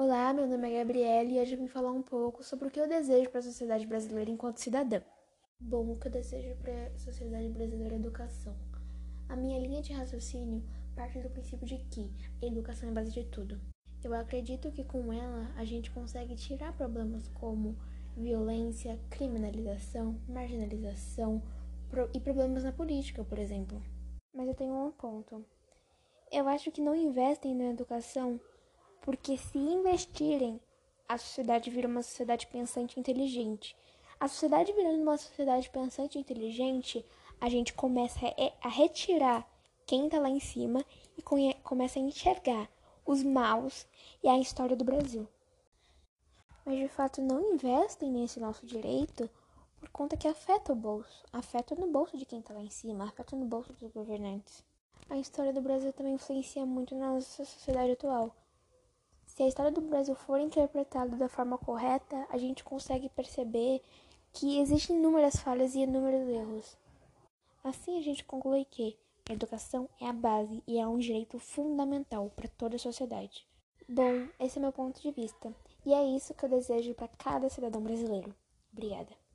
Olá, meu nome é Gabriela e hoje eu vim falar um pouco sobre o que eu desejo para a sociedade brasileira enquanto cidadã. Bom, o que eu desejo para a sociedade brasileira é educação. A minha linha de raciocínio parte do princípio de que a educação é a base de tudo. Eu acredito que com ela a gente consegue tirar problemas como violência, criminalização, marginalização e problemas na política, por exemplo. Mas eu tenho um ponto. Eu acho que não investem na educação porque se investirem, a sociedade vira uma sociedade pensante e inteligente. A sociedade virando uma sociedade pensante e inteligente, a gente começa a retirar quem está lá em cima e começa a enxergar os maus e a história do Brasil. Mas de fato não investem nesse nosso direito por conta que afeta o bolso, afeta no bolso de quem está lá em cima, afeta no bolso dos governantes. A história do Brasil também influencia muito na nossa sociedade atual. Se a história do Brasil for interpretada da forma correta, a gente consegue perceber que existem inúmeras falhas e inúmeros erros. Assim, a gente conclui que a educação é a base e é um direito fundamental para toda a sociedade. Bom, esse é meu ponto de vista, e é isso que eu desejo para cada cidadão brasileiro. Obrigada.